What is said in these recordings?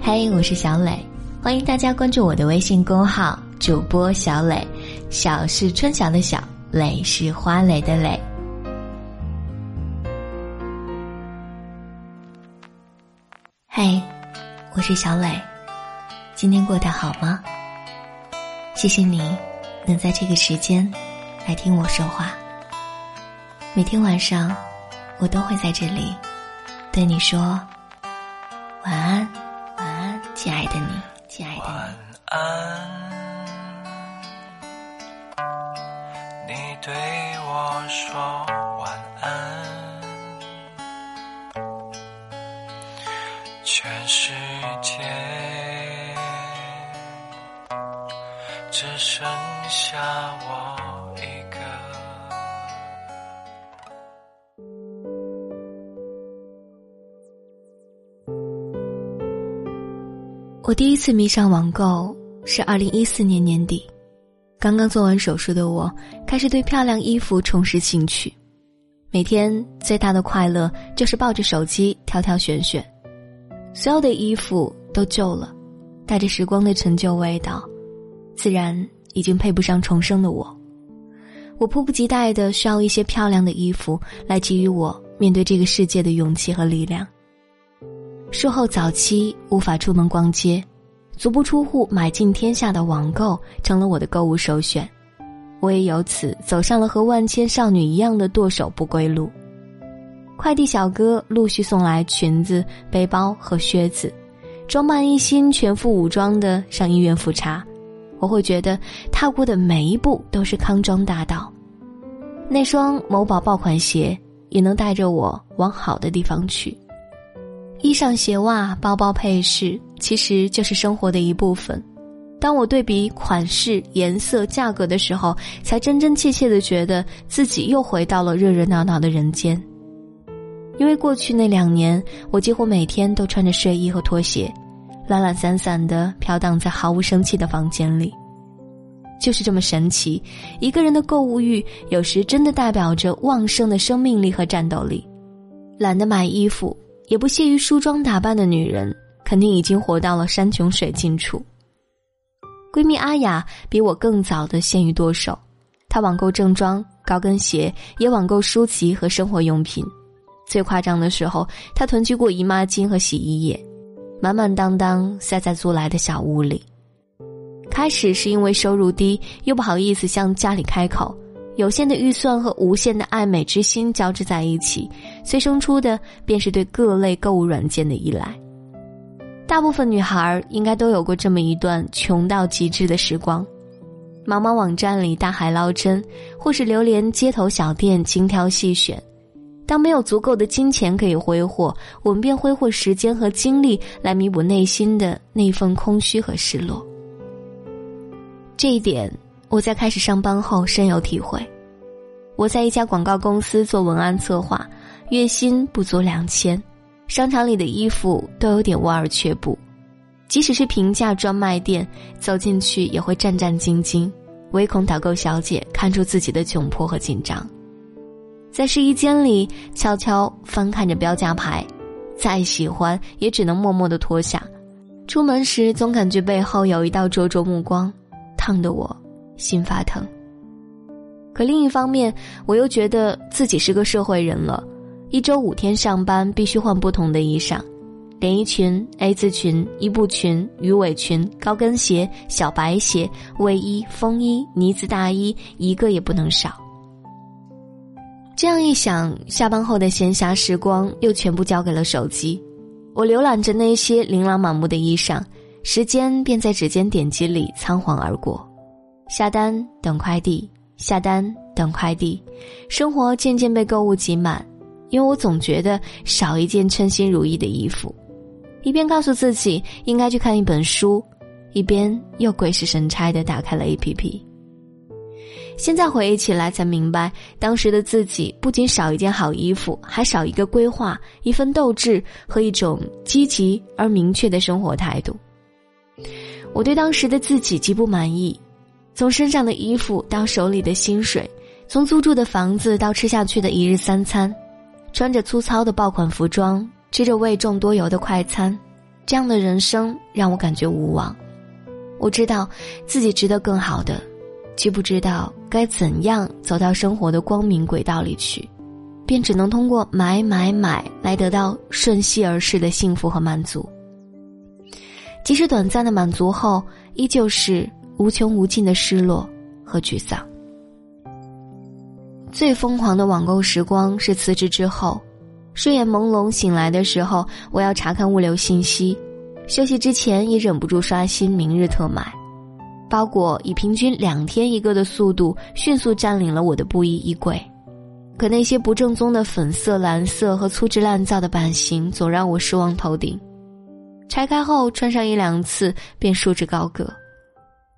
嘿，我是小磊，欢迎大家关注我的微信公号主播小磊。小是春晓的小，磊是花蕾的蕾。嘿，我是小磊，今天过得好吗？谢谢你能在这个时间来听我说话。每天晚上，我都会在这里对你说晚安。亲爱的你，亲爱的你。晚安，你对我说晚安。全世界只剩下我我第一次迷上网购是二零一四年年底，刚刚做完手术的我开始对漂亮衣服重拾兴趣，每天最大的快乐就是抱着手机挑挑选选，所有的衣服都旧了，带着时光的陈旧味道，自然已经配不上重生的我。我迫不及待的需要一些漂亮的衣服来给予我面对这个世界的勇气和力量。术后早期无法出门逛街，足不出户买尽天下的网购成了我的购物首选，我也由此走上了和万千少女一样的剁手不归路。快递小哥陆续送来裙子、背包和靴子，装扮一新、全副武装的上医院复查，我会觉得踏过的每一步都是康庄大道。那双某宝爆款鞋也能带着我往好的地方去。衣裳、鞋袜、包包、配饰，其实就是生活的一部分。当我对比款式、颜色、价格的时候，才真真切切的觉得自己又回到了热热闹闹的人间。因为过去那两年，我几乎每天都穿着睡衣和拖鞋，懒懒散散的飘荡在毫无生气的房间里。就是这么神奇，一个人的购物欲有时真的代表着旺盛的生命力和战斗力。懒得买衣服。也不屑于梳妆打扮的女人，肯定已经活到了山穷水尽处。闺蜜阿雅比我更早的陷于剁手，她网购正装、高跟鞋，也网购书籍和生活用品。最夸张的时候，她囤积过姨妈巾和洗衣液，满满当当塞在租来的小屋里。开始是因为收入低，又不好意思向家里开口。有限的预算和无限的爱美之心交织在一起，催生出的便是对各类购物软件的依赖。大部分女孩应该都有过这么一段穷到极致的时光：茫茫网站里大海捞针，或是流连街头小店精挑细选。当没有足够的金钱可以挥霍，我们便挥霍时间和精力来弥补内心的那份空虚和失落。这一点。我在开始上班后深有体会。我在一家广告公司做文案策划，月薪不足两千，商场里的衣服都有点望而却步，即使是平价专卖店，走进去也会战战兢兢，唯恐导购小姐看出自己的窘迫和紧张。在试衣间里悄悄翻看着标价牌，再喜欢也只能默默的脱下。出门时总感觉背后有一道灼灼目光，烫得我。心发疼。可另一方面，我又觉得自己是个社会人了，一周五天上班必须换不同的衣裳，连衣裙、A 字裙、伊布裙、鱼尾裙、高跟鞋、小白鞋、卫衣、风衣、呢子大衣，一个也不能少。这样一想，下班后的闲暇时光又全部交给了手机，我浏览着那些琳琅满目的衣裳，时间便在指尖点击里仓皇而过。下单等快递，下单等快递，生活渐渐被购物挤满，因为我总觉得少一件称心如意的衣服，一边告诉自己应该去看一本书，一边又鬼使神差的打开了 A P P。现在回忆起来才明白，当时的自己不仅少一件好衣服，还少一个规划、一份斗志和一种积极而明确的生活态度。我对当时的自己极不满意。从身上的衣服到手里的薪水，从租住的房子到吃下去的一日三餐，穿着粗糙的爆款服装，吃着味重多油的快餐，这样的人生让我感觉无望。我知道自己值得更好的，却不知道该怎样走到生活的光明轨道里去，便只能通过买买买来得到瞬息而逝的幸福和满足。即使短暂的满足后，依旧是无穷无尽的失落和沮丧。最疯狂的网购时光是辞职之后，睡眼朦胧醒来的时候，我要查看物流信息；休息之前也忍不住刷新明日特买。包裹以平均两天一个的速度迅速占领了我的布衣衣柜，可那些不正宗的粉色、蓝色和粗制滥造的版型总让我失望透顶。拆开后穿上一两次便束之高阁，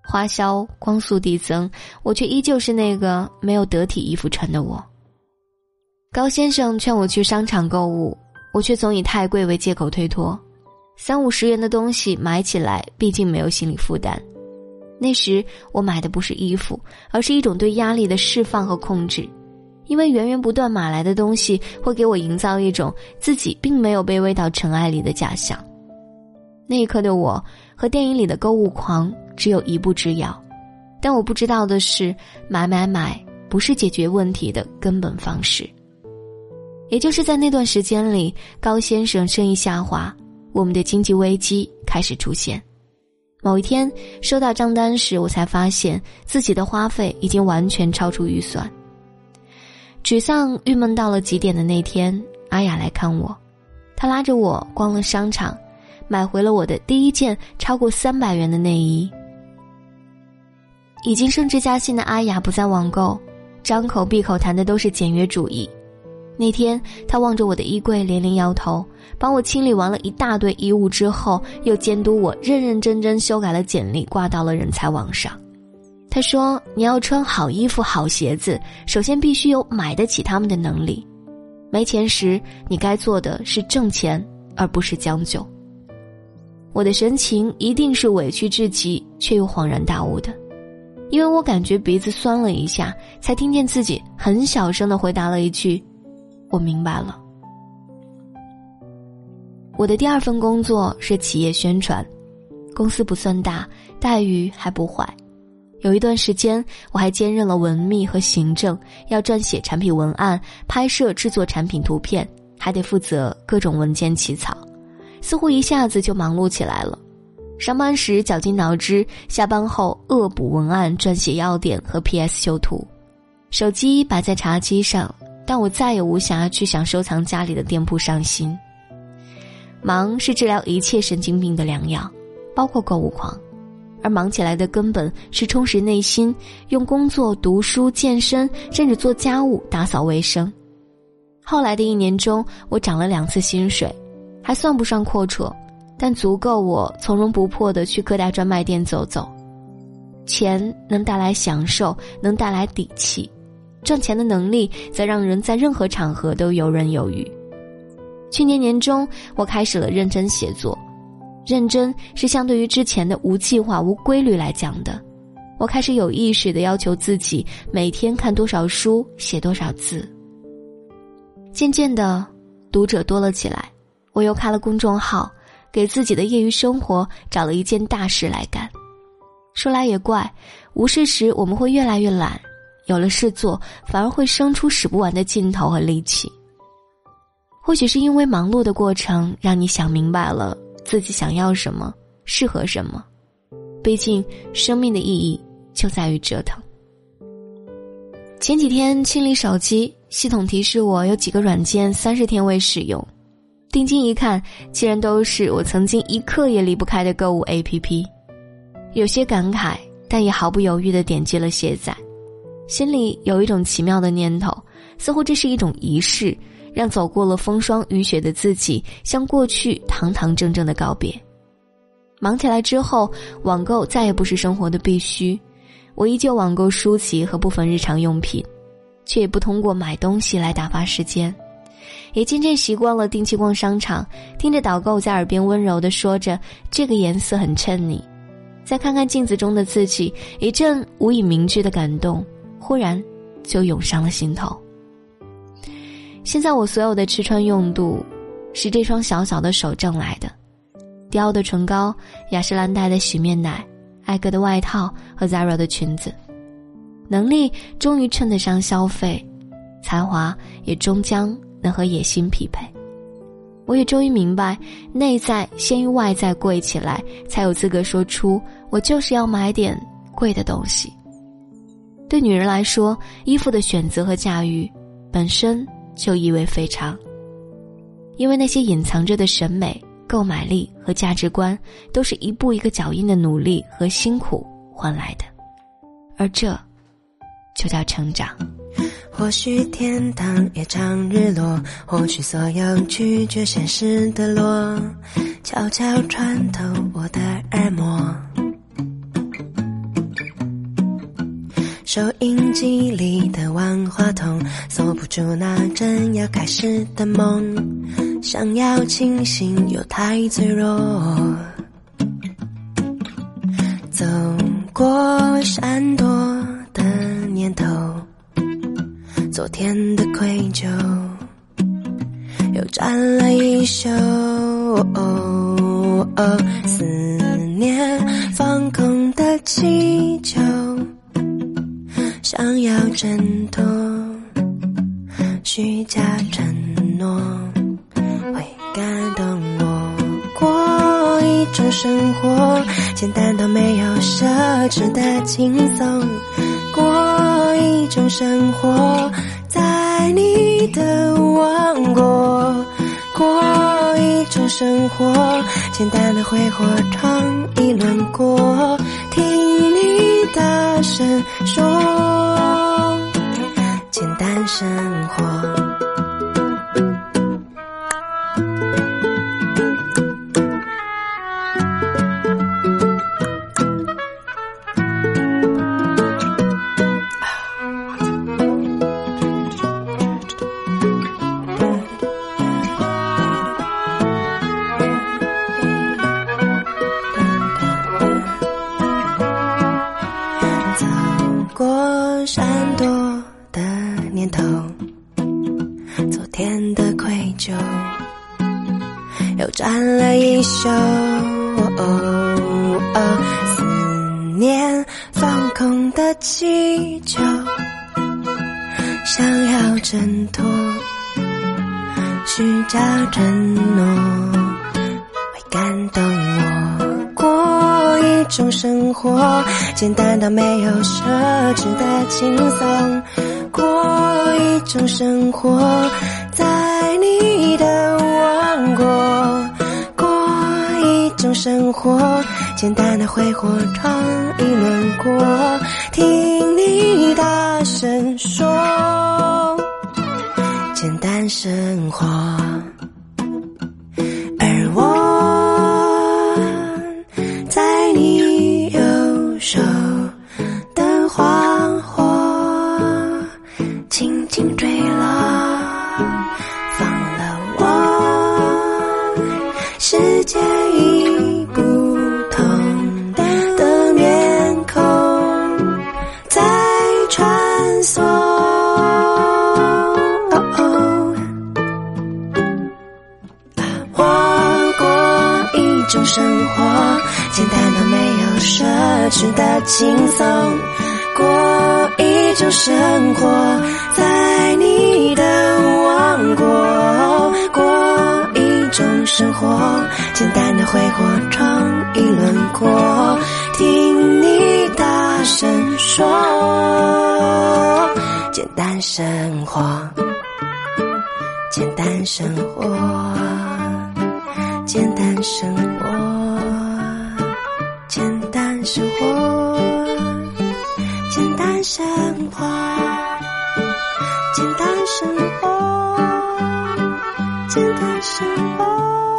花销光速递增，我却依旧是那个没有得体衣服穿的我。高先生劝我去商场购物，我却总以太贵为借口推脱。三五十元的东西买起来毕竟没有心理负担。那时我买的不是衣服，而是一种对压力的释放和控制，因为源源不断买来的东西会给我营造一种自己并没有被喂到尘埃里的假象。那一刻的我和电影里的购物狂只有一步之遥，但我不知道的是，买买买不是解决问题的根本方式。也就是在那段时间里，高先生生意下滑，我们的经济危机开始出现。某一天收到账单时，我才发现自己的花费已经完全超出预算。沮丧、郁闷到了极点的那天，阿雅来看我，她拉着我逛了商场。买回了我的第一件超过三百元的内衣。已经升职加薪的阿雅不再网购，张口闭口谈的都是简约主义。那天，她望着我的衣柜连连摇头，帮我清理完了一大堆衣物之后，又监督我认认真真修改了简历，挂到了人才网上。他说：“你要穿好衣服、好鞋子，首先必须有买得起他们的能力。没钱时，你该做的是挣钱，而不是将就。”我的神情一定是委屈至极，却又恍然大悟的，因为我感觉鼻子酸了一下，才听见自己很小声的回答了一句：“我明白了。”我的第二份工作是企业宣传，公司不算大，待遇还不坏。有一段时间，我还兼任了文秘和行政，要撰写产品文案、拍摄、制作产品图片，还得负责各种文件起草。似乎一下子就忙碌起来了，上班时绞尽脑汁，下班后恶补文案、撰写要点和 PS 修图。手机摆在茶几上，但我再也无暇去想收藏家里的店铺上新。忙是治疗一切神经病的良药，包括购物狂，而忙起来的根本是充实内心，用工作、读书、健身，甚至做家务、打扫卫生。后来的一年中，我涨了两次薪水。还算不上阔绰，但足够我从容不迫的去各大专卖店走走。钱能带来享受，能带来底气，赚钱的能力则让人在任何场合都游刃有余。去年年中，我开始了认真写作，认真是相对于之前的无计划、无规律来讲的。我开始有意识的要求自己每天看多少书，写多少字。渐渐的，读者多了起来。我又开了公众号，给自己的业余生活找了一件大事来干。说来也怪，无事时我们会越来越懒，有了事做，反而会生出使不完的劲头和力气。或许是因为忙碌的过程，让你想明白了自己想要什么，适合什么。毕竟，生命的意义就在于折腾。前几天清理手机，系统提示我有几个软件三十天未使用。定睛一看，竟然都是我曾经一刻也离不开的购物 APP，有些感慨，但也毫不犹豫的点击了卸载，心里有一种奇妙的念头，似乎这是一种仪式，让走过了风霜雨雪的自己向过去堂堂正正的告别。忙起来之后，网购再也不是生活的必须，我依旧网购书籍和部分日常用品，却也不通过买东西来打发时间。也渐渐习惯了定期逛商场，听着导购在耳边温柔的说着：“这个颜色很衬你。”再看看镜子中的自己，一阵无以名之的感动，忽然就涌上了心头。现在我所有的吃穿用度，是这双小小的手挣来的。迪奥的唇膏、雅诗兰黛的洗面奶、艾格的外套和 Zara 的裙子。能力终于称得上消费，才华也终将能和野心匹配。我也终于明白，内在先于外在贵起来，才有资格说出我就是要买点贵的东西。对女人来说，衣服的选择和驾驭，本身就意味非常。因为那些隐藏着的审美、购买力和价值观，都是一步一个脚印的努力和辛苦换来的，而这，就叫成长。或许天堂也常日落，或许所有拒绝现实的落，悄悄穿透我的耳膜。收音机里的万花筒，锁不住那正要开始的梦。想要清醒又太脆弱，走过闪躲昨天的愧疚，又站了一宿。思念放空的气球，想要挣脱虚假承诺，会感动我。过一种生活，简单到没有奢侈的轻松。过一种生活，在你的王国。过一种生活，简单的挥霍尝一轮过，听你大声说，简单生活。又站了一宿，思念放空的气球，想要挣脱虚假承诺，会感动我。过一种生活，简单到没有奢侈的轻松。过一种生活，生活简单的挥霍，闯一轮过，听你大声说，简单生活。生活，简单的挥霍闯一轮过，听你大声说，简单生活，简单生活，简单生活。简单生活，简单生活，简单生活，简单时光。